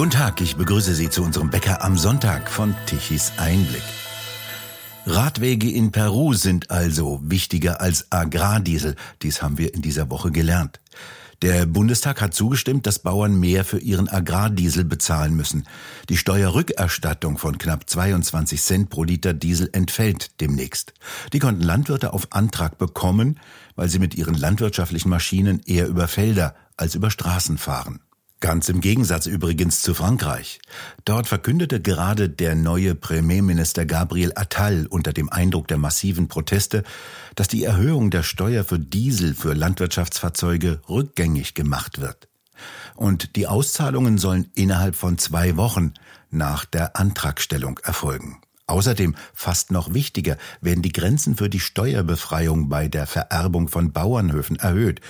Guten Tag, ich begrüße Sie zu unserem Bäcker am Sonntag von Tichys Einblick. Radwege in Peru sind also wichtiger als Agrardiesel. Dies haben wir in dieser Woche gelernt. Der Bundestag hat zugestimmt, dass Bauern mehr für ihren Agrardiesel bezahlen müssen. Die Steuerrückerstattung von knapp 22 Cent pro Liter Diesel entfällt demnächst. Die konnten Landwirte auf Antrag bekommen, weil sie mit ihren landwirtschaftlichen Maschinen eher über Felder als über Straßen fahren. Ganz im Gegensatz übrigens zu Frankreich. Dort verkündete gerade der neue Premierminister Gabriel Attal unter dem Eindruck der massiven Proteste, dass die Erhöhung der Steuer für Diesel für Landwirtschaftsfahrzeuge rückgängig gemacht wird. Und die Auszahlungen sollen innerhalb von zwei Wochen nach der Antragstellung erfolgen. Außerdem, fast noch wichtiger, werden die Grenzen für die Steuerbefreiung bei der Vererbung von Bauernhöfen erhöht.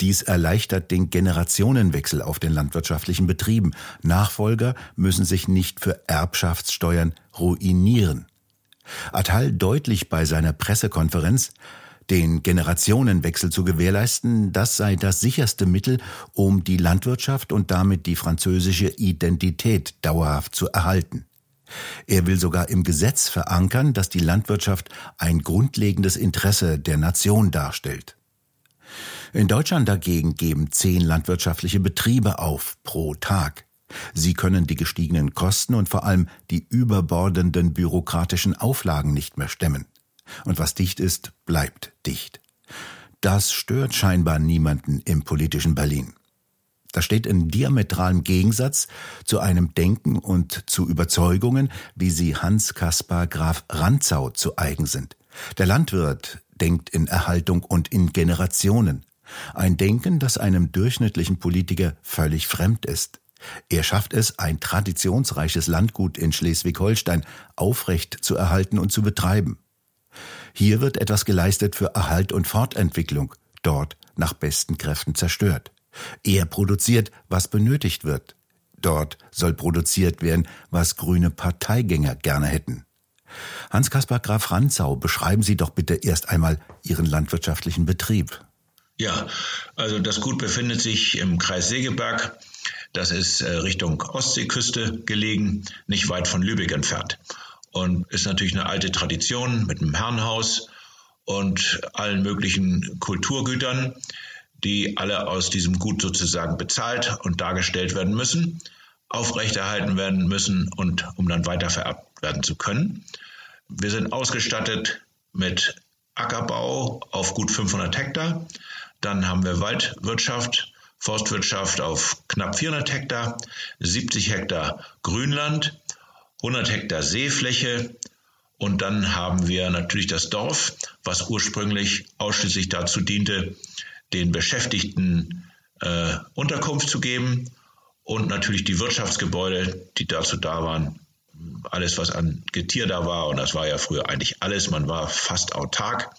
Dies erleichtert den Generationenwechsel auf den landwirtschaftlichen Betrieben. Nachfolger müssen sich nicht für Erbschaftssteuern ruinieren. Attal deutlich bei seiner Pressekonferenz, den Generationenwechsel zu gewährleisten, das sei das sicherste Mittel, um die Landwirtschaft und damit die französische Identität dauerhaft zu erhalten. Er will sogar im Gesetz verankern, dass die Landwirtschaft ein grundlegendes Interesse der Nation darstellt. In Deutschland dagegen geben zehn landwirtschaftliche Betriebe auf pro Tag. Sie können die gestiegenen Kosten und vor allem die überbordenden bürokratischen Auflagen nicht mehr stemmen. Und was dicht ist, bleibt dicht. Das stört scheinbar niemanden im politischen Berlin. Das steht in diametralem Gegensatz zu einem Denken und zu Überzeugungen, wie sie Hans Kaspar Graf Rantzau zu eigen sind. Der Landwirt denkt in Erhaltung und in Generationen. Ein Denken, das einem durchschnittlichen Politiker völlig fremd ist. Er schafft es, ein traditionsreiches Landgut in Schleswig-Holstein aufrecht zu erhalten und zu betreiben. Hier wird etwas geleistet für Erhalt und Fortentwicklung, dort nach besten Kräften zerstört. Er produziert, was benötigt wird. Dort soll produziert werden, was grüne Parteigänger gerne hätten. Hans-Kaspar Graf Ranzau, beschreiben Sie doch bitte erst einmal Ihren landwirtschaftlichen Betrieb. Ja, also das Gut befindet sich im Kreis Segeberg. Das ist äh, Richtung Ostseeküste gelegen, nicht weit von Lübeck entfernt. Und ist natürlich eine alte Tradition mit einem Herrenhaus und allen möglichen Kulturgütern, die alle aus diesem Gut sozusagen bezahlt und dargestellt werden müssen, aufrechterhalten werden müssen und um dann weiter vererbt werden zu können. Wir sind ausgestattet mit Ackerbau auf gut 500 Hektar. Dann haben wir Waldwirtschaft, Forstwirtschaft auf knapp 400 Hektar, 70 Hektar Grünland, 100 Hektar Seefläche. Und dann haben wir natürlich das Dorf, was ursprünglich ausschließlich dazu diente, den Beschäftigten äh, Unterkunft zu geben. Und natürlich die Wirtschaftsgebäude, die dazu da waren, alles, was an Getier da war, und das war ja früher eigentlich alles, man war fast autark.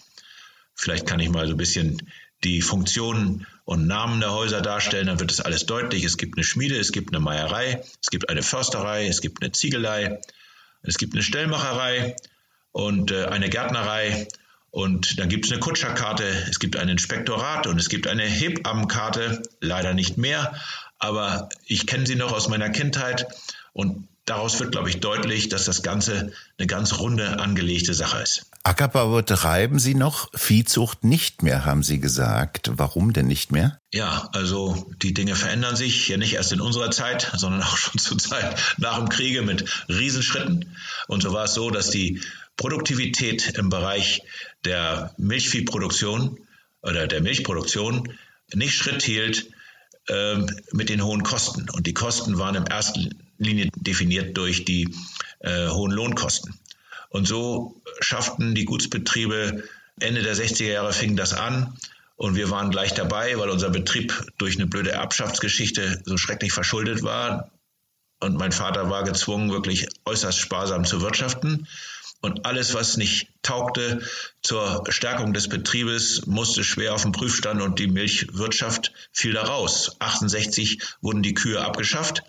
Vielleicht kann ich mal so ein bisschen die Funktionen und Namen der Häuser darstellen, dann wird das alles deutlich. Es gibt eine Schmiede, es gibt eine Meierei, es gibt eine Försterei, es gibt eine Ziegelei, es gibt eine Stellmacherei und äh, eine Gärtnerei und dann gibt es eine Kutscherkarte, es gibt ein Inspektorat und es gibt eine Hebammenkarte, leider nicht mehr, aber ich kenne sie noch aus meiner Kindheit und daraus wird, glaube ich, deutlich, dass das Ganze eine ganz runde angelegte Sache ist. Ackerbau betreiben Sie noch, Viehzucht nicht mehr, haben Sie gesagt. Warum denn nicht mehr? Ja, also die Dinge verändern sich ja nicht erst in unserer Zeit, sondern auch schon zur Zeit nach dem Kriege mit Riesenschritten. Und so war es so, dass die Produktivität im Bereich der Milchviehproduktion oder der Milchproduktion nicht Schritt hielt äh, mit den hohen Kosten. Und die Kosten waren in erster Linie definiert durch die äh, hohen Lohnkosten. Und so schafften die Gutsbetriebe Ende der 60er Jahre fing das an. Und wir waren gleich dabei, weil unser Betrieb durch eine blöde Erbschaftsgeschichte so schrecklich verschuldet war. Und mein Vater war gezwungen, wirklich äußerst sparsam zu wirtschaften. Und alles, was nicht taugte zur Stärkung des Betriebes, musste schwer auf den Prüfstand und die Milchwirtschaft fiel da raus. 68 wurden die Kühe abgeschafft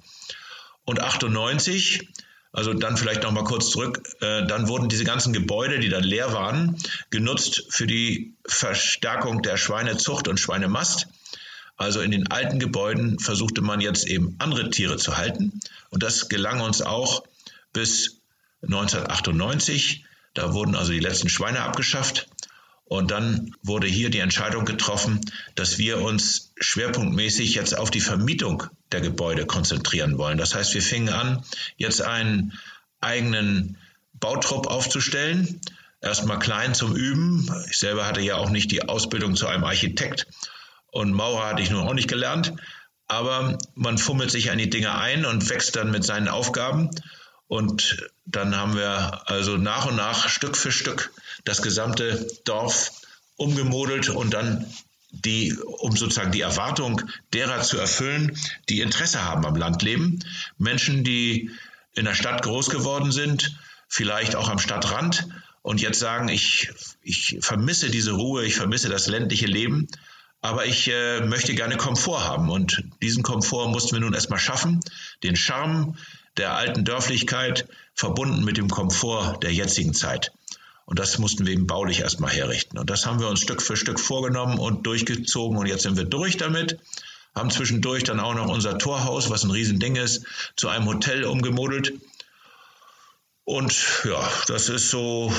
und 98 also dann vielleicht noch mal kurz zurück. Äh, dann wurden diese ganzen Gebäude, die dann leer waren, genutzt für die Verstärkung der Schweinezucht und Schweinemast. Also in den alten Gebäuden versuchte man jetzt eben andere Tiere zu halten. Und das gelang uns auch bis 1998. Da wurden also die letzten Schweine abgeschafft. Und dann wurde hier die Entscheidung getroffen, dass wir uns schwerpunktmäßig jetzt auf die Vermietung der Gebäude konzentrieren wollen. Das heißt, wir fingen an, jetzt einen eigenen Bautrupp aufzustellen. Erstmal klein zum Üben. Ich selber hatte ja auch nicht die Ausbildung zu einem Architekt und Maurer hatte ich nun auch nicht gelernt. Aber man fummelt sich an die Dinge ein und wächst dann mit seinen Aufgaben. Und dann haben wir also nach und nach Stück für Stück das gesamte Dorf umgemodelt und dann die, um sozusagen die Erwartung derer zu erfüllen, die Interesse haben am Landleben. Menschen, die in der Stadt groß geworden sind, vielleicht auch am Stadtrand und jetzt sagen, ich, ich vermisse diese Ruhe, ich vermisse das ländliche Leben, aber ich äh, möchte gerne Komfort haben. Und diesen Komfort mussten wir nun erstmal schaffen, den Charme der alten Dörflichkeit verbunden mit dem Komfort der jetzigen Zeit. Und das mussten wir eben baulich erstmal herrichten. Und das haben wir uns Stück für Stück vorgenommen und durchgezogen. Und jetzt sind wir durch damit. Haben zwischendurch dann auch noch unser Torhaus, was ein Riesending ist, zu einem Hotel umgemodelt. Und ja, das ist so,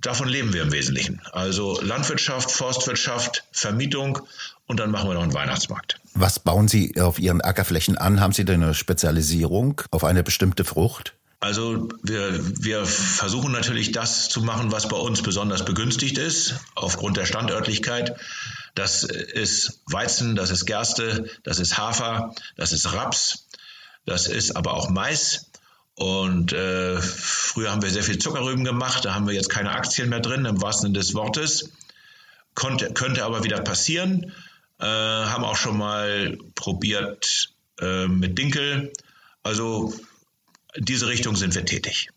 davon leben wir im Wesentlichen. Also Landwirtschaft, Forstwirtschaft, Vermietung und dann machen wir noch einen Weihnachtsmarkt. Was bauen Sie auf Ihren Ackerflächen an? Haben Sie denn eine Spezialisierung auf eine bestimmte Frucht? Also wir, wir versuchen natürlich das zu machen, was bei uns besonders begünstigt ist, aufgrund der Standörtlichkeit. Das ist Weizen, das ist Gerste, das ist Hafer, das ist Raps, das ist aber auch Mais. Und äh, früher haben wir sehr viel Zuckerrüben gemacht, da haben wir jetzt keine Aktien mehr drin, im wahrsten Sinne des Wortes. Konnte, könnte aber wieder passieren. Äh, haben auch schon mal probiert äh, mit Dinkel. Also in diese Richtung sind wir tätig.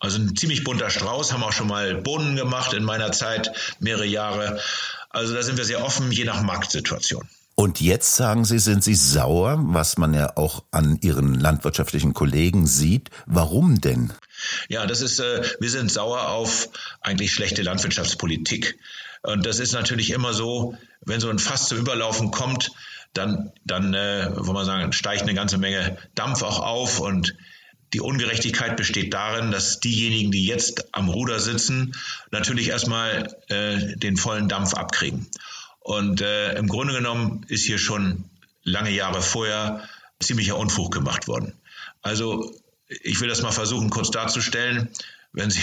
Also ein ziemlich bunter Strauß, haben auch schon mal Bohnen gemacht in meiner Zeit, mehrere Jahre. Also da sind wir sehr offen, je nach Marktsituation. Und jetzt sagen Sie, sind Sie sauer, was man ja auch an Ihren landwirtschaftlichen Kollegen sieht. Warum denn? Ja, das ist, äh, wir sind sauer auf eigentlich schlechte Landwirtschaftspolitik. Und das ist natürlich immer so, wenn so ein Fass zum Überlaufen kommt, dann, dann, äh, wollen wir sagen, steigt eine ganze Menge Dampf auch auf und die Ungerechtigkeit besteht darin, dass diejenigen, die jetzt am Ruder sitzen, natürlich erstmal äh, den vollen Dampf abkriegen. Und äh, im Grunde genommen ist hier schon lange Jahre vorher ziemlicher Unfug gemacht worden. Also ich will das mal versuchen kurz darzustellen. Wenn Sie,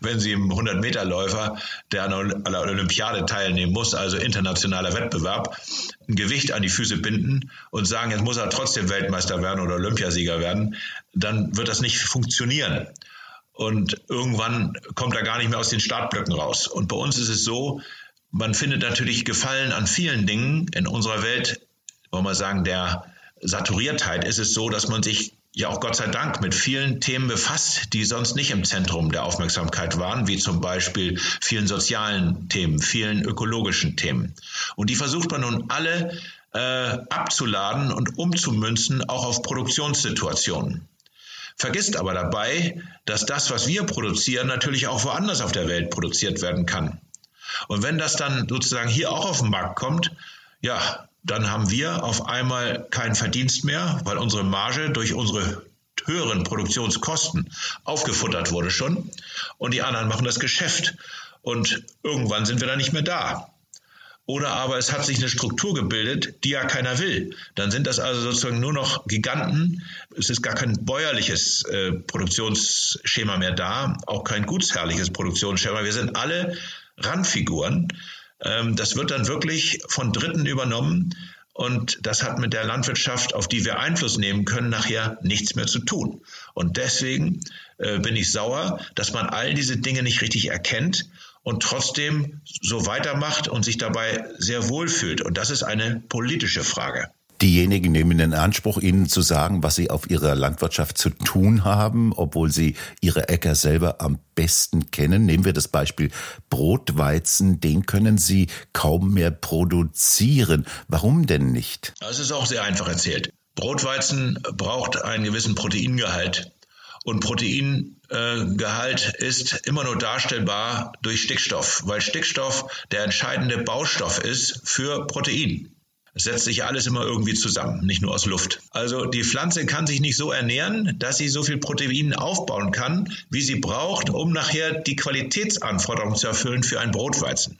wenn Sie im 100-Meter-Läufer, der an der Olympiade teilnehmen muss, also internationaler Wettbewerb, ein Gewicht an die Füße binden und sagen, jetzt muss er trotzdem Weltmeister werden oder Olympiasieger werden, dann wird das nicht funktionieren. Und irgendwann kommt er gar nicht mehr aus den Startblöcken raus. Und bei uns ist es so, man findet natürlich Gefallen an vielen Dingen. In unserer Welt, wollen wir sagen, der Saturiertheit ist es so, dass man sich ja auch Gott sei Dank mit vielen Themen befasst, die sonst nicht im Zentrum der Aufmerksamkeit waren, wie zum Beispiel vielen sozialen Themen, vielen ökologischen Themen. Und die versucht man nun alle äh, abzuladen und umzumünzen, auch auf Produktionssituationen. Vergisst aber dabei, dass das, was wir produzieren, natürlich auch woanders auf der Welt produziert werden kann. Und wenn das dann sozusagen hier auch auf den Markt kommt, ja, dann haben wir auf einmal keinen Verdienst mehr, weil unsere Marge durch unsere höheren Produktionskosten aufgefuttert wurde schon und die anderen machen das Geschäft und irgendwann sind wir dann nicht mehr da. Oder aber es hat sich eine Struktur gebildet, die ja keiner will. Dann sind das also sozusagen nur noch Giganten. Es ist gar kein bäuerliches äh, Produktionsschema mehr da, auch kein gutsherrliches Produktionsschema. Wir sind alle Randfiguren. Ähm, das wird dann wirklich von Dritten übernommen. Und das hat mit der Landwirtschaft, auf die wir Einfluss nehmen können, nachher nichts mehr zu tun. Und deswegen äh, bin ich sauer, dass man all diese Dinge nicht richtig erkennt und trotzdem so weitermacht und sich dabei sehr wohl fühlt. Und das ist eine politische Frage. Diejenigen nehmen in Anspruch, Ihnen zu sagen, was Sie auf Ihrer Landwirtschaft zu tun haben, obwohl Sie Ihre Äcker selber am besten kennen. Nehmen wir das Beispiel Brotweizen, den können Sie kaum mehr produzieren. Warum denn nicht? Das ist auch sehr einfach erzählt. Brotweizen braucht einen gewissen Proteingehalt. Und Proteingehalt ist immer nur darstellbar durch Stickstoff, weil Stickstoff der entscheidende Baustoff ist für Protein. Setzt sich alles immer irgendwie zusammen, nicht nur aus Luft. Also die Pflanze kann sich nicht so ernähren, dass sie so viel Protein aufbauen kann, wie sie braucht, um nachher die Qualitätsanforderungen zu erfüllen für einen Brotweizen.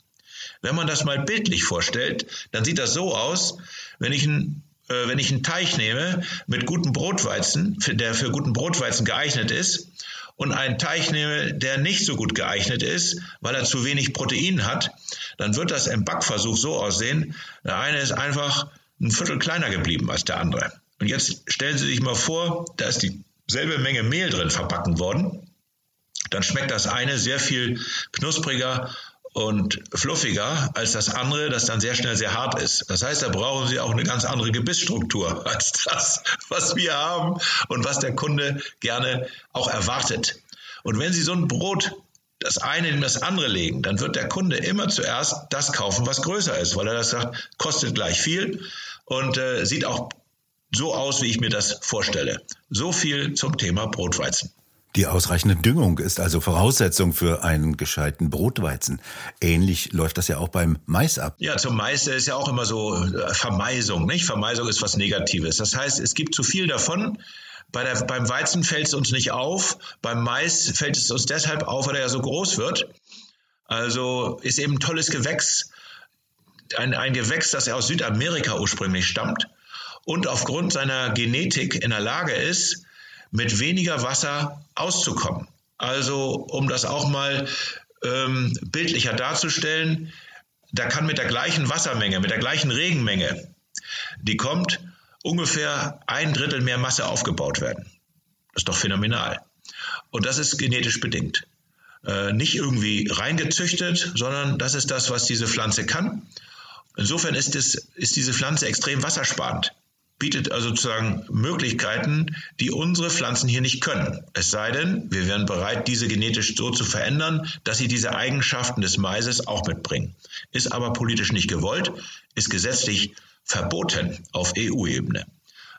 Wenn man das mal bildlich vorstellt, dann sieht das so aus, wenn ich ein äh, wenn ich einen Teich nehme mit gutem Brotweizen, der für guten Brotweizen geeignet ist, und einen Teich nehme, der nicht so gut geeignet ist, weil er zu wenig Protein hat, dann wird das im Backversuch so aussehen, der eine ist einfach ein Viertel kleiner geblieben als der andere. Und jetzt stellen Sie sich mal vor, da ist dieselbe Menge Mehl drin verbacken worden. Dann schmeckt das eine sehr viel knuspriger und fluffiger als das andere, das dann sehr schnell sehr hart ist. Das heißt, da brauchen Sie auch eine ganz andere Gebissstruktur als das, was wir haben und was der Kunde gerne auch erwartet. Und wenn Sie so ein Brot das eine in das andere legen, dann wird der Kunde immer zuerst das kaufen, was größer ist, weil er das sagt, kostet gleich viel und äh, sieht auch so aus, wie ich mir das vorstelle. So viel zum Thema Brotweizen. Die ausreichende Düngung ist also Voraussetzung für einen gescheiten Brotweizen. Ähnlich läuft das ja auch beim Mais ab. Ja, zum Mais ist ja auch immer so äh, Vermeisung, nicht? Vermeisung ist was Negatives. Das heißt, es gibt zu viel davon. Bei der, beim Weizen fällt es uns nicht auf. Beim Mais fällt es uns deshalb auf, weil er ja so groß wird. Also ist eben ein tolles Gewächs. Ein, ein Gewächs, das aus Südamerika ursprünglich stammt und aufgrund seiner Genetik in der Lage ist, mit weniger Wasser auszukommen. Also um das auch mal ähm, bildlicher darzustellen, da kann mit der gleichen Wassermenge, mit der gleichen Regenmenge, die kommt, ungefähr ein Drittel mehr Masse aufgebaut werden. Das ist doch phänomenal. Und das ist genetisch bedingt. Äh, nicht irgendwie reingezüchtet, sondern das ist das, was diese Pflanze kann. Insofern ist, es, ist diese Pflanze extrem wassersparend bietet also sozusagen Möglichkeiten, die unsere Pflanzen hier nicht können. Es sei denn, wir wären bereit, diese genetisch so zu verändern, dass sie diese Eigenschaften des Maises auch mitbringen. Ist aber politisch nicht gewollt, ist gesetzlich verboten auf EU-Ebene.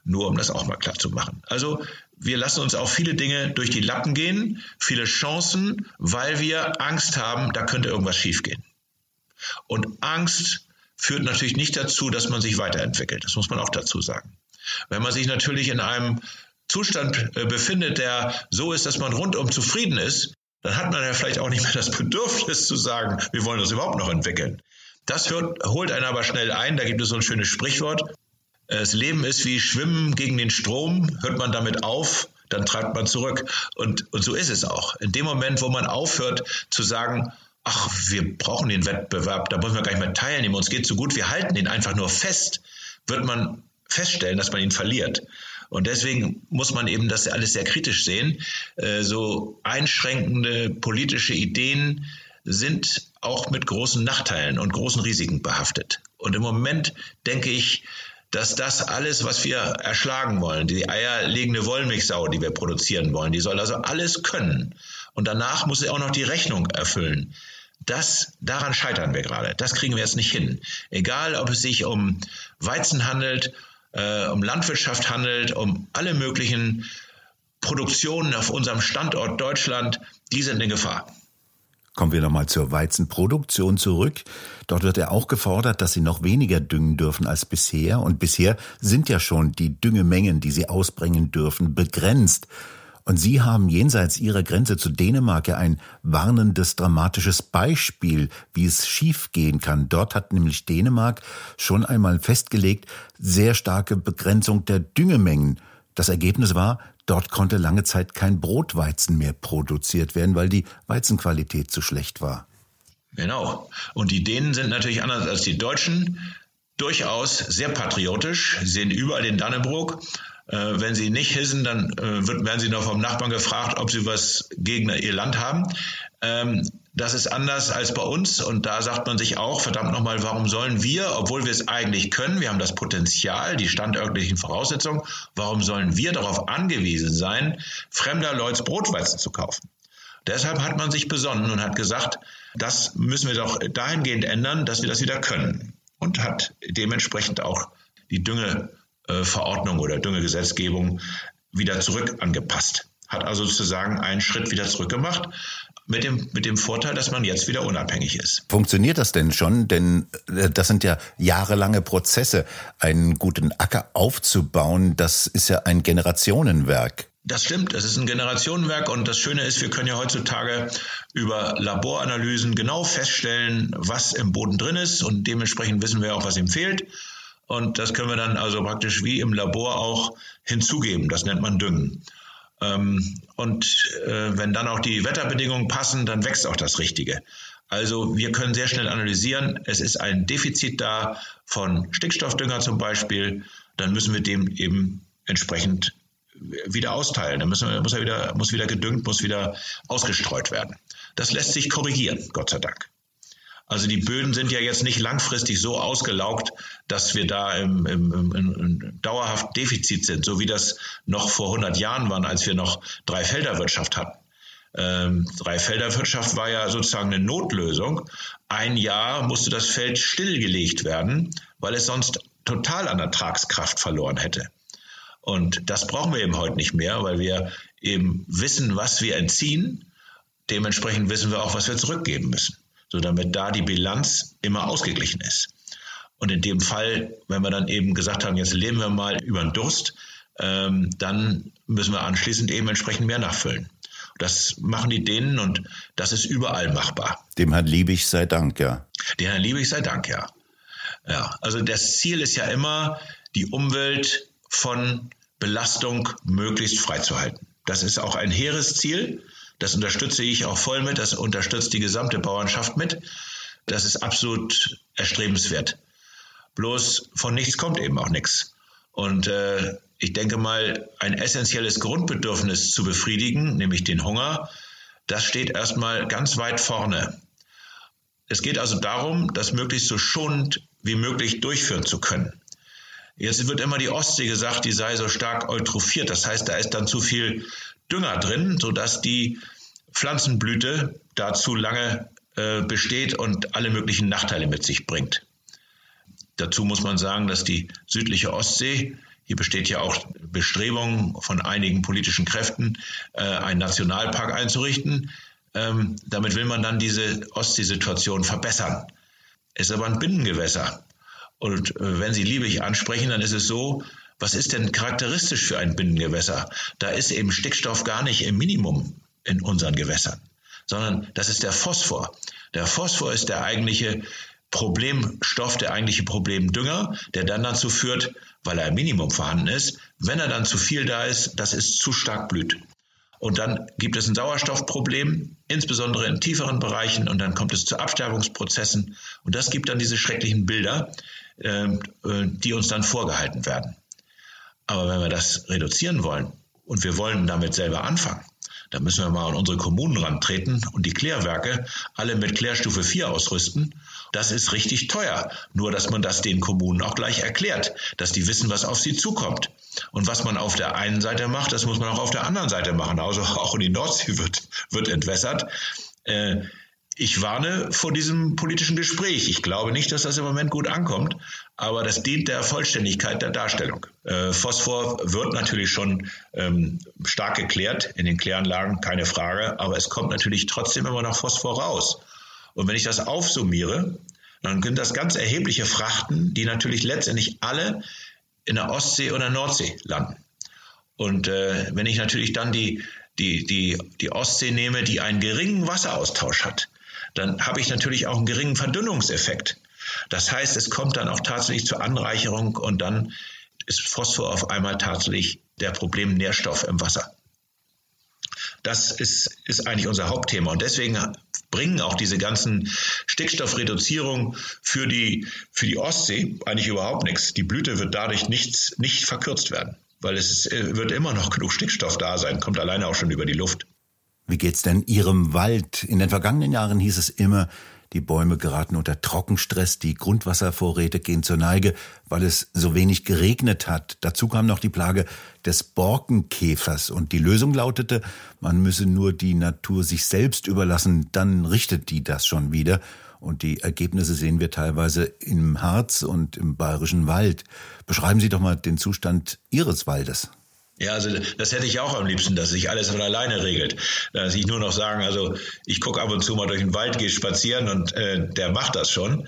Nur um das auch mal klar zu machen. Also wir lassen uns auch viele Dinge durch die Lappen gehen, viele Chancen, weil wir Angst haben, da könnte irgendwas schiefgehen. Und Angst führt natürlich nicht dazu, dass man sich weiterentwickelt. Das muss man auch dazu sagen. Wenn man sich natürlich in einem Zustand äh, befindet, der so ist, dass man rundum zufrieden ist, dann hat man ja vielleicht auch nicht mehr das Bedürfnis zu sagen, wir wollen das überhaupt noch entwickeln. Das hört, holt einen aber schnell ein. Da gibt es so ein schönes Sprichwort. Das Leben ist wie Schwimmen gegen den Strom. Hört man damit auf, dann treibt man zurück. Und, und so ist es auch. In dem Moment, wo man aufhört zu sagen, ach, wir brauchen den Wettbewerb, da wollen wir gar nicht mehr teilnehmen, uns geht so gut, wir halten ihn einfach nur fest, wird man feststellen, dass man ihn verliert. Und deswegen muss man eben das alles sehr kritisch sehen. Äh, so einschränkende politische Ideen sind auch mit großen Nachteilen und großen Risiken behaftet. Und im Moment denke ich, dass das alles, was wir erschlagen wollen, die eierlegende Wollmilchsau, die wir produzieren wollen, die soll also alles können. Und danach muss sie auch noch die Rechnung erfüllen. Das, daran scheitern wir gerade. Das kriegen wir jetzt nicht hin. Egal, ob es sich um Weizen handelt, äh, um Landwirtschaft handelt, um alle möglichen Produktionen auf unserem Standort Deutschland, die sind in Gefahr. Kommen wir nochmal zur Weizenproduktion zurück. Dort wird ja auch gefordert, dass sie noch weniger düngen dürfen als bisher. Und bisher sind ja schon die Düngemengen, die sie ausbringen dürfen, begrenzt. Und Sie haben jenseits Ihrer Grenze zu Dänemark ja ein warnendes, dramatisches Beispiel, wie es schiefgehen kann. Dort hat nämlich Dänemark schon einmal festgelegt, sehr starke Begrenzung der Düngemengen. Das Ergebnis war, dort konnte lange Zeit kein Brotweizen mehr produziert werden, weil die Weizenqualität zu schlecht war. Genau. Und die Dänen sind natürlich anders als die Deutschen durchaus sehr patriotisch, sehen überall den Dannebrog äh, wenn sie nicht hissen, dann äh, wird, werden sie noch vom Nachbarn gefragt, ob sie was gegen ihr Land haben. Ähm, das ist anders als bei uns und da sagt man sich auch, verdammt nochmal, warum sollen wir, obwohl wir es eigentlich können, wir haben das Potenzial, die standörtlichen Voraussetzungen, warum sollen wir darauf angewiesen sein, fremder Leuts Brotweizen zu kaufen? Deshalb hat man sich besonnen und hat gesagt, das müssen wir doch dahingehend ändern, dass wir das wieder können und hat dementsprechend auch die Dünge Verordnung oder Düngegesetzgebung wieder zurück angepasst. Hat also sozusagen einen Schritt wieder zurück gemacht. mit dem, mit dem Vorteil, dass man jetzt wieder unabhängig ist. Funktioniert das denn schon? Denn äh, das sind ja jahrelange Prozesse. Einen guten Acker aufzubauen, das ist ja ein Generationenwerk. Das stimmt, es ist ein Generationenwerk und das Schöne ist, wir können ja heutzutage über Laboranalysen genau feststellen, was im Boden drin ist und dementsprechend wissen wir auch, was ihm fehlt. Und das können wir dann also praktisch wie im Labor auch hinzugeben. Das nennt man Düngen. Ähm, und äh, wenn dann auch die Wetterbedingungen passen, dann wächst auch das Richtige. Also wir können sehr schnell analysieren, es ist ein Defizit da von Stickstoffdünger zum Beispiel, dann müssen wir dem eben entsprechend wieder austeilen. Dann müssen wir, muss er wieder, muss wieder gedüngt, muss wieder ausgestreut werden. Das lässt sich korrigieren, Gott sei Dank. Also die Böden sind ja jetzt nicht langfristig so ausgelaugt, dass wir da im, im, im, im dauerhaft Defizit sind, so wie das noch vor 100 Jahren waren, als wir noch Dreifelderwirtschaft hatten. Ähm, Dreifelderwirtschaft war ja sozusagen eine Notlösung. Ein Jahr musste das Feld stillgelegt werden, weil es sonst total an Ertragskraft verloren hätte. Und das brauchen wir eben heute nicht mehr, weil wir eben wissen, was wir entziehen. Dementsprechend wissen wir auch, was wir zurückgeben müssen so damit da die Bilanz immer ausgeglichen ist. Und in dem Fall, wenn wir dann eben gesagt haben, jetzt leben wir mal über den Durst, ähm, dann müssen wir anschließend eben entsprechend mehr nachfüllen. Das machen die Dänen und das ist überall machbar. Dem Herrn Liebig sei Dank, ja. Dem Herrn Liebig sei Dank, ja. Ja, also das Ziel ist ja immer, die Umwelt von Belastung möglichst freizuhalten. Das ist auch ein hehres Ziel. Das unterstütze ich auch voll mit, das unterstützt die gesamte Bauernschaft mit. Das ist absolut erstrebenswert. Bloß von nichts kommt eben auch nichts. Und äh, ich denke mal, ein essentielles Grundbedürfnis zu befriedigen, nämlich den Hunger, das steht erstmal ganz weit vorne. Es geht also darum, das möglichst so schonend wie möglich durchführen zu können. Jetzt wird immer die Ostsee gesagt, die sei so stark eutrophiert. Das heißt, da ist dann zu viel Dünger drin, sodass die Pflanzenblüte dazu lange äh, besteht und alle möglichen Nachteile mit sich bringt. Dazu muss man sagen, dass die südliche Ostsee, hier besteht ja auch Bestrebungen von einigen politischen Kräften, äh, einen Nationalpark einzurichten. Ähm, damit will man dann diese Ostseesituation verbessern. Es ist aber ein Binnengewässer. Und äh, wenn Sie Liebig ansprechen, dann ist es so, was ist denn charakteristisch für ein Binnengewässer? Da ist eben Stickstoff gar nicht im Minimum in unseren Gewässern, sondern das ist der Phosphor. Der Phosphor ist der eigentliche Problemstoff, der eigentliche Problemdünger, der dann dazu führt, weil er im Minimum vorhanden ist, wenn er dann zu viel da ist, dass es zu stark blüht. Und dann gibt es ein Sauerstoffproblem, insbesondere in tieferen Bereichen, und dann kommt es zu Absterbungsprozessen. Und das gibt dann diese schrecklichen Bilder, ähm, äh, die uns dann vorgehalten werden. Aber wenn wir das reduzieren wollen und wir wollen damit selber anfangen, dann müssen wir mal an unsere Kommunen rantreten und die Klärwerke alle mit Klärstufe 4 ausrüsten. Das ist richtig teuer. Nur, dass man das den Kommunen auch gleich erklärt, dass die wissen, was auf sie zukommt. Und was man auf der einen Seite macht, das muss man auch auf der anderen Seite machen. Also auch in die Nordsee wird, wird entwässert. Äh, ich warne vor diesem politischen Gespräch. Ich glaube nicht, dass das im Moment gut ankommt, aber das dient der Vollständigkeit der Darstellung. Äh, Phosphor wird natürlich schon ähm, stark geklärt in den Kläranlagen, keine Frage, aber es kommt natürlich trotzdem immer noch Phosphor raus. Und wenn ich das aufsummiere, dann sind das ganz erhebliche Frachten, die natürlich letztendlich alle in der Ostsee oder Nordsee landen. Und äh, wenn ich natürlich dann die, die, die, die Ostsee nehme, die einen geringen Wasseraustausch hat, dann habe ich natürlich auch einen geringen Verdünnungseffekt. Das heißt, es kommt dann auch tatsächlich zur Anreicherung und dann ist Phosphor auf einmal tatsächlich der Problemnährstoff im Wasser. Das ist, ist eigentlich unser Hauptthema. Und deswegen bringen auch diese ganzen Stickstoffreduzierungen für die, für die Ostsee eigentlich überhaupt nichts. Die Blüte wird dadurch nichts, nicht verkürzt werden, weil es ist, wird immer noch genug Stickstoff da sein, kommt alleine auch schon über die Luft. Wie geht's denn Ihrem Wald? In den vergangenen Jahren hieß es immer, die Bäume geraten unter Trockenstress, die Grundwasservorräte gehen zur Neige, weil es so wenig geregnet hat. Dazu kam noch die Plage des Borkenkäfers und die Lösung lautete, man müsse nur die Natur sich selbst überlassen, dann richtet die das schon wieder. Und die Ergebnisse sehen wir teilweise im Harz und im bayerischen Wald. Beschreiben Sie doch mal den Zustand Ihres Waldes. Ja, also das hätte ich auch am liebsten, dass sich alles von alleine regelt. Dass ich nur noch sagen, also ich gucke ab und zu mal durch den Wald, gehe spazieren und äh, der macht das schon.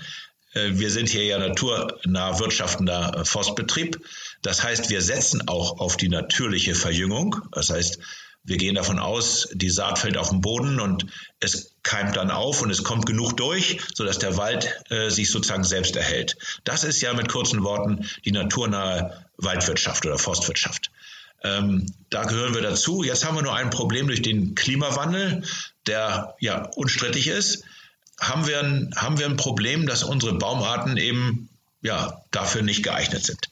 Äh, wir sind hier ja naturnah wirtschaftender Forstbetrieb. Das heißt, wir setzen auch auf die natürliche Verjüngung. Das heißt, wir gehen davon aus, die Saat fällt auf den Boden und es keimt dann auf und es kommt genug durch, sodass der Wald äh, sich sozusagen selbst erhält. Das ist ja mit kurzen Worten die naturnahe Waldwirtschaft oder Forstwirtschaft. Ähm, da gehören wir dazu. Jetzt haben wir nur ein Problem durch den Klimawandel, der ja unstrittig ist. Haben wir ein, haben wir ein Problem, dass unsere Baumarten eben ja dafür nicht geeignet sind.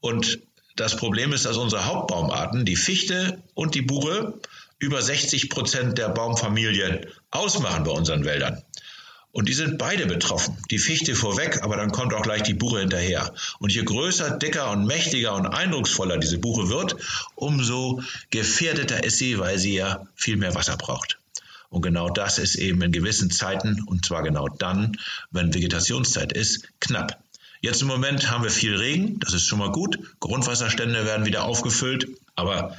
Und das Problem ist, dass unsere Hauptbaumarten, die Fichte und die Buche, über 60 Prozent der Baumfamilien ausmachen bei unseren Wäldern. Und die sind beide betroffen. Die Fichte vorweg, aber dann kommt auch gleich die Buche hinterher. Und je größer, dicker und mächtiger und eindrucksvoller diese Buche wird, umso gefährdeter ist sie, weil sie ja viel mehr Wasser braucht. Und genau das ist eben in gewissen Zeiten, und zwar genau dann, wenn Vegetationszeit ist, knapp. Jetzt im Moment haben wir viel Regen, das ist schon mal gut. Grundwasserstände werden wieder aufgefüllt, aber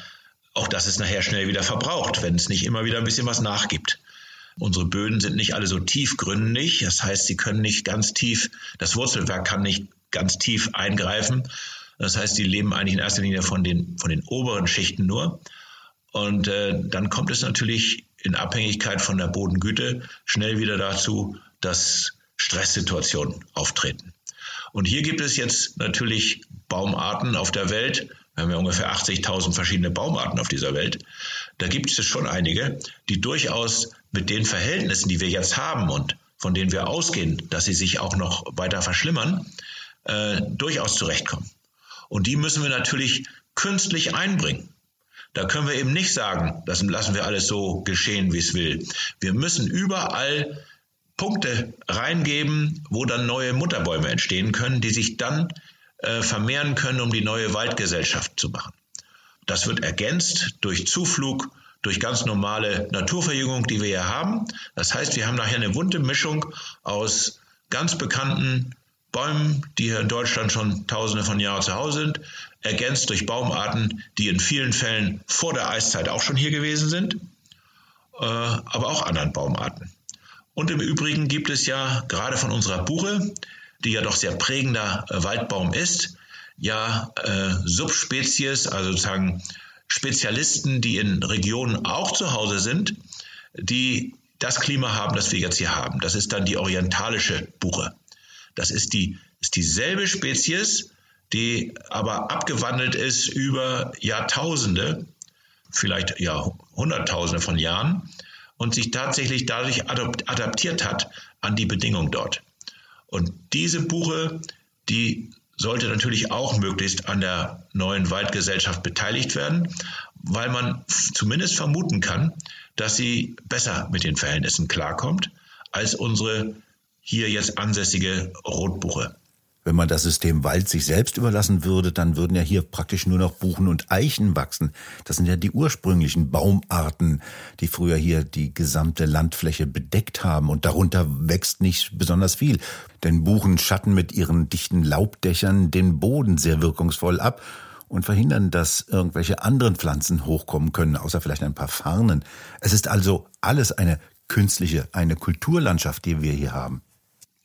auch das ist nachher schnell wieder verbraucht, wenn es nicht immer wieder ein bisschen was nachgibt. Unsere Böden sind nicht alle so tiefgründig. Das heißt, sie können nicht ganz tief, das Wurzelwerk kann nicht ganz tief eingreifen. Das heißt, sie leben eigentlich in erster Linie von den, von den oberen Schichten nur. Und äh, dann kommt es natürlich in Abhängigkeit von der Bodengüte schnell wieder dazu, dass Stresssituationen auftreten. Und hier gibt es jetzt natürlich Baumarten auf der Welt. Wir haben ja ungefähr 80.000 verschiedene Baumarten auf dieser Welt. Da gibt es schon einige, die durchaus mit den Verhältnissen, die wir jetzt haben und von denen wir ausgehen, dass sie sich auch noch weiter verschlimmern, äh, durchaus zurechtkommen. Und die müssen wir natürlich künstlich einbringen. Da können wir eben nicht sagen, das lassen wir alles so geschehen, wie es will. Wir müssen überall Punkte reingeben, wo dann neue Mutterbäume entstehen können, die sich dann äh, vermehren können, um die neue Waldgesellschaft zu machen. Das wird ergänzt durch Zuflug durch ganz normale Naturverjüngung, die wir hier haben. Das heißt, wir haben nachher eine bunte Mischung aus ganz bekannten Bäumen, die hier in Deutschland schon tausende von Jahren zu Hause sind, ergänzt durch Baumarten, die in vielen Fällen vor der Eiszeit auch schon hier gewesen sind, äh, aber auch anderen Baumarten. Und im Übrigen gibt es ja gerade von unserer Buche, die ja doch sehr prägender äh, Waldbaum ist, ja äh, Subspezies, also sozusagen Spezialisten, die in Regionen auch zu Hause sind, die das Klima haben, das wir jetzt hier haben. Das ist dann die orientalische Buche. Das ist, die, ist dieselbe Spezies, die aber abgewandelt ist über Jahrtausende, vielleicht ja Hunderttausende von Jahren und sich tatsächlich dadurch adaptiert hat an die Bedingungen dort. Und diese Buche, die sollte natürlich auch möglichst an der neuen Waldgesellschaft beteiligt werden, weil man zumindest vermuten kann, dass sie besser mit den Verhältnissen klarkommt als unsere hier jetzt ansässige Rotbuche. Wenn man das System Wald sich selbst überlassen würde, dann würden ja hier praktisch nur noch Buchen und Eichen wachsen. Das sind ja die ursprünglichen Baumarten, die früher hier die gesamte Landfläche bedeckt haben. Und darunter wächst nicht besonders viel. Denn Buchen schatten mit ihren dichten Laubdächern den Boden sehr wirkungsvoll ab und verhindern, dass irgendwelche anderen Pflanzen hochkommen können, außer vielleicht ein paar Farnen. Es ist also alles eine künstliche, eine Kulturlandschaft, die wir hier haben.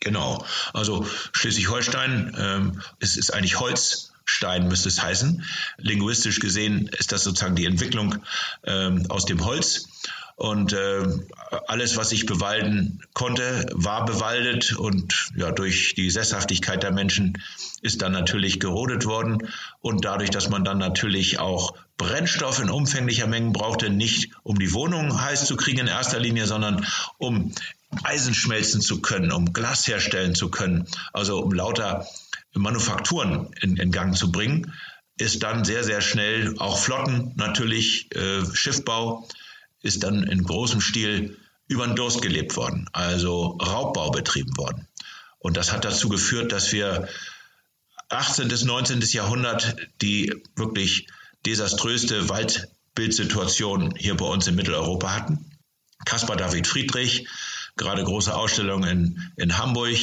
Genau. Also Schleswig-Holstein ähm, es ist eigentlich Holzstein, müsste es heißen. Linguistisch gesehen ist das sozusagen die Entwicklung ähm, aus dem Holz. Und äh, alles, was sich bewalden konnte, war bewaldet und ja, durch die Sesshaftigkeit der Menschen ist dann natürlich gerodet worden. Und dadurch, dass man dann natürlich auch Brennstoff in umfänglicher Mengen brauchte, nicht um die Wohnung heiß zu kriegen in erster Linie, sondern um Eisen schmelzen zu können, um Glas herstellen zu können, also um lauter Manufakturen in, in Gang zu bringen, ist dann sehr, sehr schnell auch Flotten natürlich, äh, Schiffbau ist dann in großem Stil über den Durst gelebt worden, also Raubbau betrieben worden. Und das hat dazu geführt, dass wir 18. bis 19. Jahrhundert die wirklich desaströste Waldbildsituation hier bei uns in Mitteleuropa hatten. Caspar David Friedrich gerade große Ausstellungen in, in Hamburg,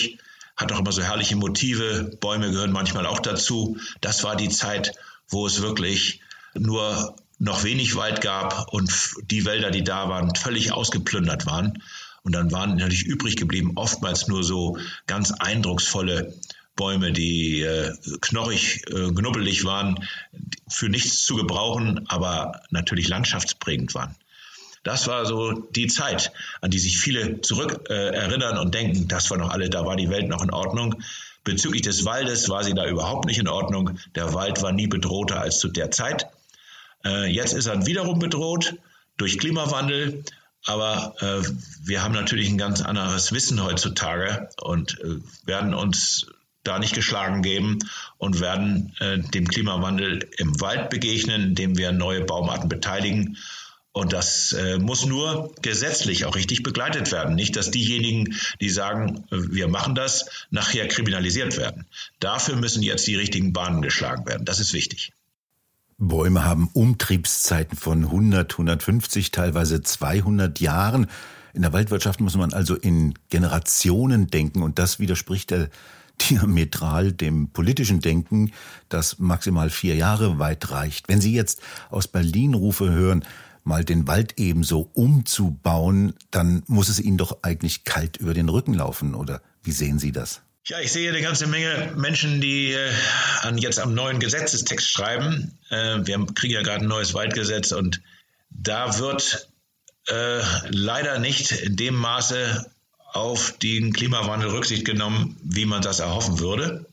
hat auch immer so herrliche Motive, Bäume gehören manchmal auch dazu. Das war die Zeit, wo es wirklich nur noch wenig Wald gab und die Wälder, die da waren, völlig ausgeplündert waren. Und dann waren natürlich übrig geblieben oftmals nur so ganz eindrucksvolle Bäume, die äh, knorrig, äh, knubbelig waren, für nichts zu gebrauchen, aber natürlich landschaftsprägend waren. Das war so die Zeit, an die sich viele zurück äh, erinnern und denken, das war noch alle, da war die Welt noch in Ordnung. Bezüglich des Waldes war sie da überhaupt nicht in Ordnung. Der Wald war nie bedrohter als zu der Zeit. Äh, jetzt ist er wiederum bedroht durch Klimawandel. Aber äh, wir haben natürlich ein ganz anderes Wissen heutzutage und äh, werden uns da nicht geschlagen geben und werden äh, dem Klimawandel im Wald begegnen, indem wir neue Baumarten beteiligen. Und das äh, muss nur gesetzlich auch richtig begleitet werden. Nicht, dass diejenigen, die sagen, äh, wir machen das, nachher kriminalisiert werden. Dafür müssen jetzt die richtigen Bahnen geschlagen werden. Das ist wichtig. Bäume haben Umtriebszeiten von 100, 150, teilweise 200 Jahren. In der Waldwirtschaft muss man also in Generationen denken und das widerspricht der diametral dem politischen Denken, das maximal vier Jahre weit reicht. Wenn Sie jetzt aus Berlin Rufe hören, mal den Wald ebenso umzubauen, dann muss es Ihnen doch eigentlich kalt über den Rücken laufen, oder wie sehen Sie das? Ja, ich sehe eine ganze Menge Menschen, die äh, an jetzt am neuen Gesetzestext schreiben. Äh, wir kriegen ja gerade ein neues Waldgesetz und da wird äh, leider nicht in dem Maße auf den Klimawandel Rücksicht genommen, wie man das erhoffen würde.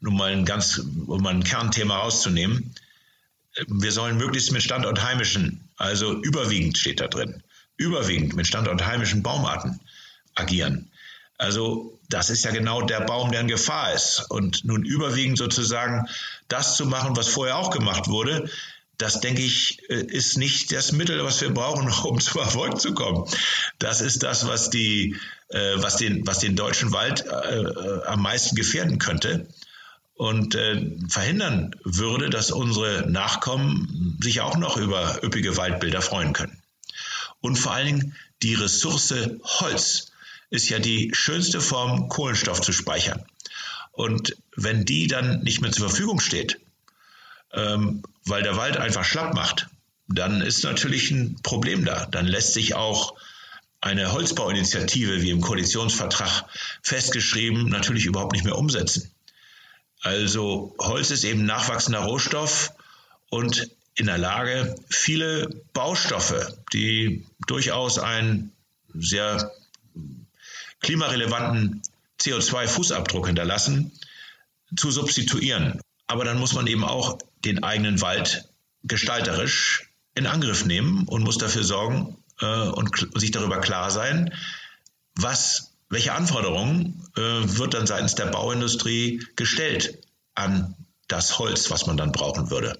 Um mal ein ganz, um mal ein Kernthema rauszunehmen. Wir sollen möglichst mit standortheimischen, also überwiegend steht da drin, überwiegend mit standortheimischen Baumarten agieren. Also das ist ja genau der Baum, der in Gefahr ist. Und nun überwiegend sozusagen das zu machen, was vorher auch gemacht wurde, das denke ich, äh, ist nicht das Mittel, was wir brauchen, um zum Erfolg zu kommen. Das ist das, was die, äh, was den, was den deutschen Wald äh, am meisten gefährden könnte und verhindern würde, dass unsere Nachkommen sich auch noch über üppige Waldbilder freuen können. Und vor allen Dingen die Ressource Holz ist ja die schönste Form, Kohlenstoff zu speichern. Und wenn die dann nicht mehr zur Verfügung steht, ähm, weil der Wald einfach schlapp macht, dann ist natürlich ein Problem da. Dann lässt sich auch eine Holzbauinitiative, wie im Koalitionsvertrag festgeschrieben, natürlich überhaupt nicht mehr umsetzen. Also Holz ist eben nachwachsender Rohstoff und in der Lage, viele Baustoffe, die durchaus einen sehr klimarelevanten CO2-Fußabdruck hinterlassen, zu substituieren. Aber dann muss man eben auch den eigenen Wald gestalterisch in Angriff nehmen und muss dafür sorgen äh, und sich darüber klar sein, was, welche Anforderungen äh, wird dann seitens der Bauindustrie gestellt an das Holz, was man dann brauchen würde.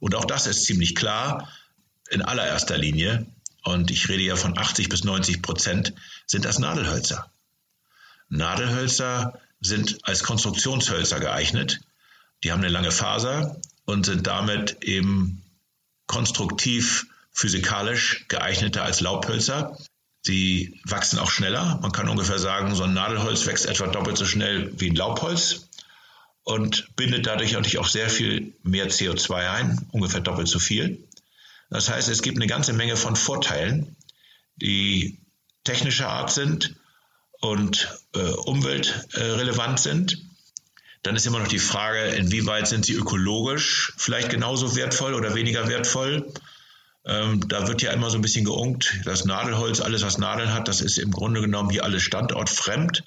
Und auch das ist ziemlich klar in allererster Linie und ich rede ja von 80 bis 90 Prozent, sind das Nadelhölzer. Nadelhölzer sind als Konstruktionshölzer geeignet. Die haben eine lange Faser und sind damit eben konstruktiv, physikalisch geeigneter als Laubhölzer. Sie wachsen auch schneller. Man kann ungefähr sagen, so ein Nadelholz wächst etwa doppelt so schnell wie ein Laubholz und bindet dadurch natürlich auch sehr viel mehr CO2 ein, ungefähr doppelt so viel. Das heißt, es gibt eine ganze Menge von Vorteilen, die technischer Art sind und äh, umweltrelevant sind. Dann ist immer noch die Frage, inwieweit sind sie ökologisch vielleicht genauso wertvoll oder weniger wertvoll. Ähm, da wird ja immer so ein bisschen geunkt, das Nadelholz, alles was Nadeln hat, das ist im Grunde genommen hier alles standortfremd.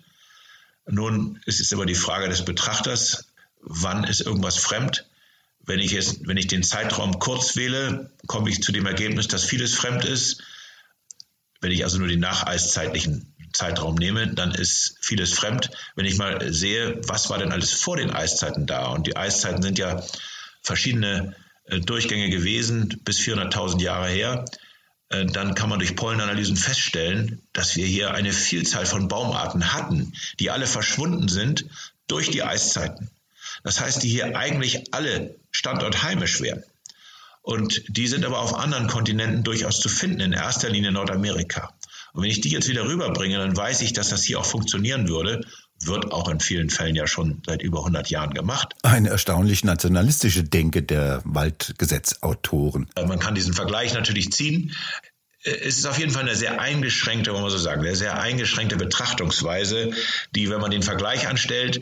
Nun ist es immer die Frage des Betrachters, wann ist irgendwas fremd? Wenn ich, jetzt, wenn ich den Zeitraum kurz wähle, komme ich zu dem Ergebnis, dass vieles fremd ist. Wenn ich also nur den nacheiszeitlichen Zeitraum nehme, dann ist vieles fremd. Wenn ich mal sehe, was war denn alles vor den Eiszeiten da? Und die Eiszeiten sind ja verschiedene äh, Durchgänge gewesen, bis 400.000 Jahre her. Äh, dann kann man durch Pollenanalysen feststellen, dass wir hier eine Vielzahl von Baumarten hatten, die alle verschwunden sind durch die Eiszeiten. Das heißt, die hier eigentlich alle standortheimisch wären. Und die sind aber auf anderen Kontinenten durchaus zu finden, in erster Linie Nordamerika. Und wenn ich die jetzt wieder rüberbringe, dann weiß ich, dass das hier auch funktionieren würde, wird auch in vielen Fällen ja schon seit über 100 Jahren gemacht. Eine erstaunlich nationalistische Denke der Waldgesetzautoren. Äh, man kann diesen Vergleich natürlich ziehen. Äh, es ist auf jeden Fall eine sehr eingeschränkte, muss man so sagen, eine sehr eingeschränkte Betrachtungsweise, die, wenn man den Vergleich anstellt,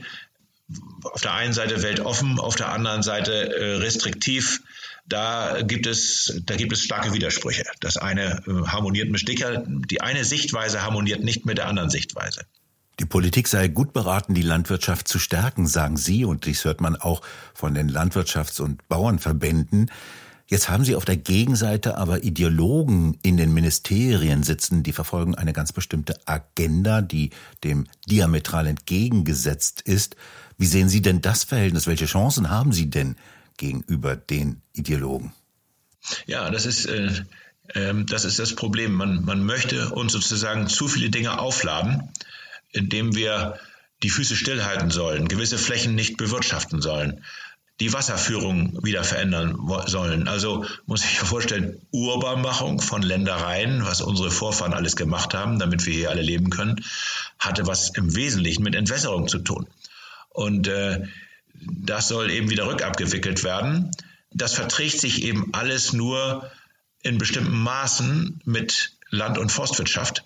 auf der einen Seite weltoffen, auf der anderen Seite äh, restriktiv. Da gibt es, da gibt es starke Widersprüche. Das eine harmoniert mit Sticker, die eine Sichtweise harmoniert nicht mit der anderen Sichtweise. Die Politik sei gut beraten, die Landwirtschaft zu stärken, sagen Sie, und dies hört man auch von den Landwirtschafts- und Bauernverbänden. Jetzt haben Sie auf der Gegenseite aber Ideologen in den Ministerien sitzen, die verfolgen eine ganz bestimmte Agenda, die dem diametral entgegengesetzt ist. Wie sehen Sie denn das Verhältnis? Welche Chancen haben Sie denn gegenüber den Ideologen? Ja, das ist, äh, äh, das, ist das Problem. Man, man möchte uns sozusagen zu viele Dinge aufladen indem wir die Füße stillhalten sollen, gewisse Flächen nicht bewirtschaften sollen, die Wasserführung wieder verändern sollen. Also muss ich mir vorstellen, Urbarmachung von Ländereien, was unsere Vorfahren alles gemacht haben, damit wir hier alle leben können, hatte was im Wesentlichen mit Entwässerung zu tun. Und äh, das soll eben wieder rückabgewickelt werden. Das verträgt sich eben alles nur in bestimmten Maßen mit Land- und Forstwirtschaft.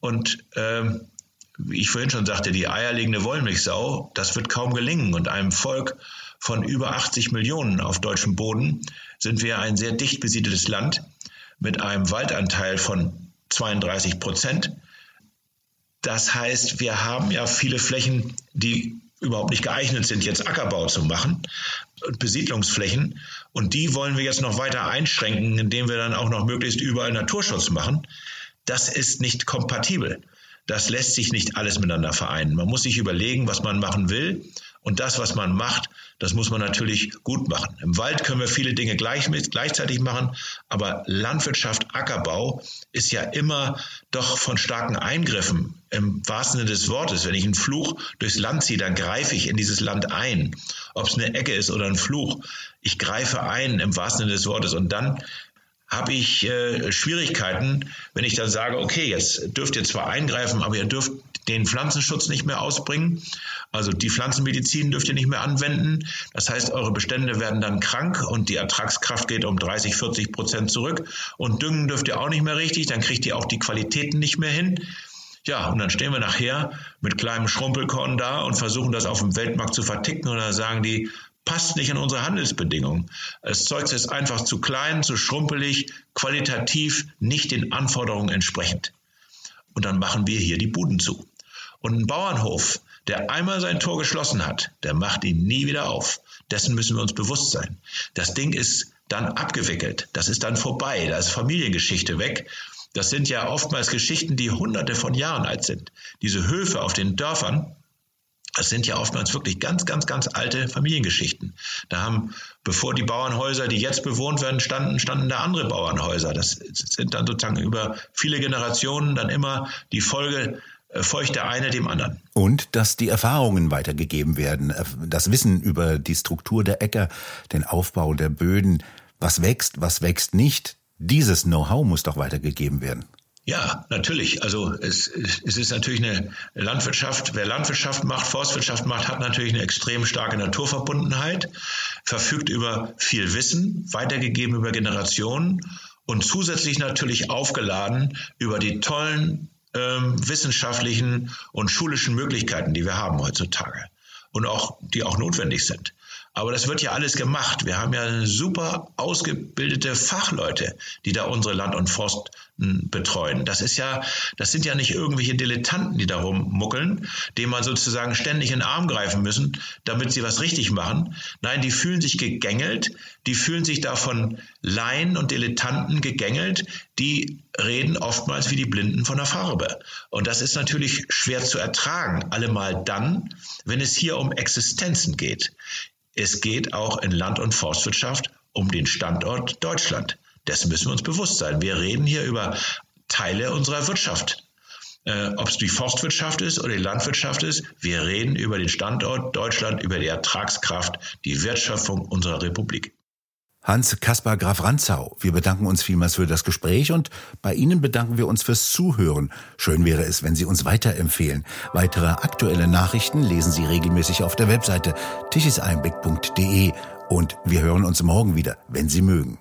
Und äh, wie ich vorhin schon sagte, die eierlegende Wollmilchsau, das wird kaum gelingen. Und einem Volk von über 80 Millionen auf deutschem Boden sind wir ein sehr dicht besiedeltes Land mit einem Waldanteil von 32 Prozent. Das heißt, wir haben ja viele Flächen, die überhaupt nicht geeignet sind, jetzt Ackerbau zu machen, Besiedlungsflächen. Und die wollen wir jetzt noch weiter einschränken, indem wir dann auch noch möglichst überall Naturschutz machen. Das ist nicht kompatibel das lässt sich nicht alles miteinander vereinen. Man muss sich überlegen, was man machen will. Und das, was man macht, das muss man natürlich gut machen. Im Wald können wir viele Dinge gleich, gleichzeitig machen, aber Landwirtschaft, Ackerbau ist ja immer doch von starken Eingriffen im wahrsten Sinne des Wortes. Wenn ich einen Fluch durchs Land ziehe, dann greife ich in dieses Land ein. Ob es eine Ecke ist oder ein Fluch. Ich greife ein im wahrsten Sinne des Wortes. Und dann habe ich äh, Schwierigkeiten, wenn ich dann sage, okay, jetzt dürft ihr zwar eingreifen, aber ihr dürft den Pflanzenschutz nicht mehr ausbringen. Also die Pflanzenmedizin dürft ihr nicht mehr anwenden. Das heißt, eure Bestände werden dann krank und die Ertragskraft geht um 30, 40 Prozent zurück. Und düngen dürft ihr auch nicht mehr richtig, dann kriegt ihr auch die Qualitäten nicht mehr hin. Ja, und dann stehen wir nachher mit kleinem Schrumpelkorn da und versuchen das auf dem Weltmarkt zu verticken und dann sagen die, passt nicht in unsere Handelsbedingungen. Das Zeug ist einfach zu klein, zu schrumpelig, qualitativ nicht den Anforderungen entsprechend. Und dann machen wir hier die Buden zu. Und ein Bauernhof, der einmal sein Tor geschlossen hat, der macht ihn nie wieder auf. Dessen müssen wir uns bewusst sein. Das Ding ist dann abgewickelt. Das ist dann vorbei. Da ist Familiengeschichte weg. Das sind ja oftmals Geschichten, die hunderte von Jahren alt sind. Diese Höfe auf den Dörfern, das sind ja oftmals wirklich ganz, ganz, ganz alte Familiengeschichten. Da haben, bevor die Bauernhäuser, die jetzt bewohnt werden, standen, standen da andere Bauernhäuser. Das sind dann sozusagen über viele Generationen dann immer die Folge äh, feucht der eine dem anderen. Und dass die Erfahrungen weitergegeben werden, äh, das Wissen über die Struktur der Äcker, den Aufbau der Böden, was wächst, was wächst nicht, dieses Know-how muss doch weitergegeben werden. Ja, natürlich. Also es, es ist natürlich eine Landwirtschaft. Wer Landwirtschaft macht, Forstwirtschaft macht, hat natürlich eine extrem starke Naturverbundenheit, verfügt über viel Wissen, weitergegeben über Generationen und zusätzlich natürlich aufgeladen über die tollen ähm, wissenschaftlichen und schulischen Möglichkeiten, die wir haben heutzutage und auch die auch notwendig sind. Aber das wird ja alles gemacht. Wir haben ja super ausgebildete Fachleute, die da unsere Land- und Forst betreuen. Das ist ja, das sind ja nicht irgendwelche Dilettanten, die da rummuckeln, denen man sozusagen ständig in den Arm greifen müssen, damit sie was richtig machen. Nein, die fühlen sich gegängelt, die fühlen sich davon Laien und Dilettanten gegängelt, die reden oftmals wie die Blinden von der Farbe. Und das ist natürlich schwer zu ertragen, allemal dann, wenn es hier um Existenzen geht. Es geht auch in Land- und Forstwirtschaft um den Standort Deutschland. Dessen müssen wir uns bewusst sein. Wir reden hier über Teile unserer Wirtschaft. Äh, Ob es die Forstwirtschaft ist oder die Landwirtschaft ist, wir reden über den Standort Deutschland, über die Ertragskraft, die Wertschöpfung unserer Republik. Hans Kaspar Graf Ranzau, wir bedanken uns vielmals für das Gespräch und bei Ihnen bedanken wir uns fürs Zuhören. Schön wäre es, wenn Sie uns weiterempfehlen. Weitere aktuelle Nachrichten lesen Sie regelmäßig auf der Webseite tichiseinblick.de und wir hören uns morgen wieder, wenn Sie mögen.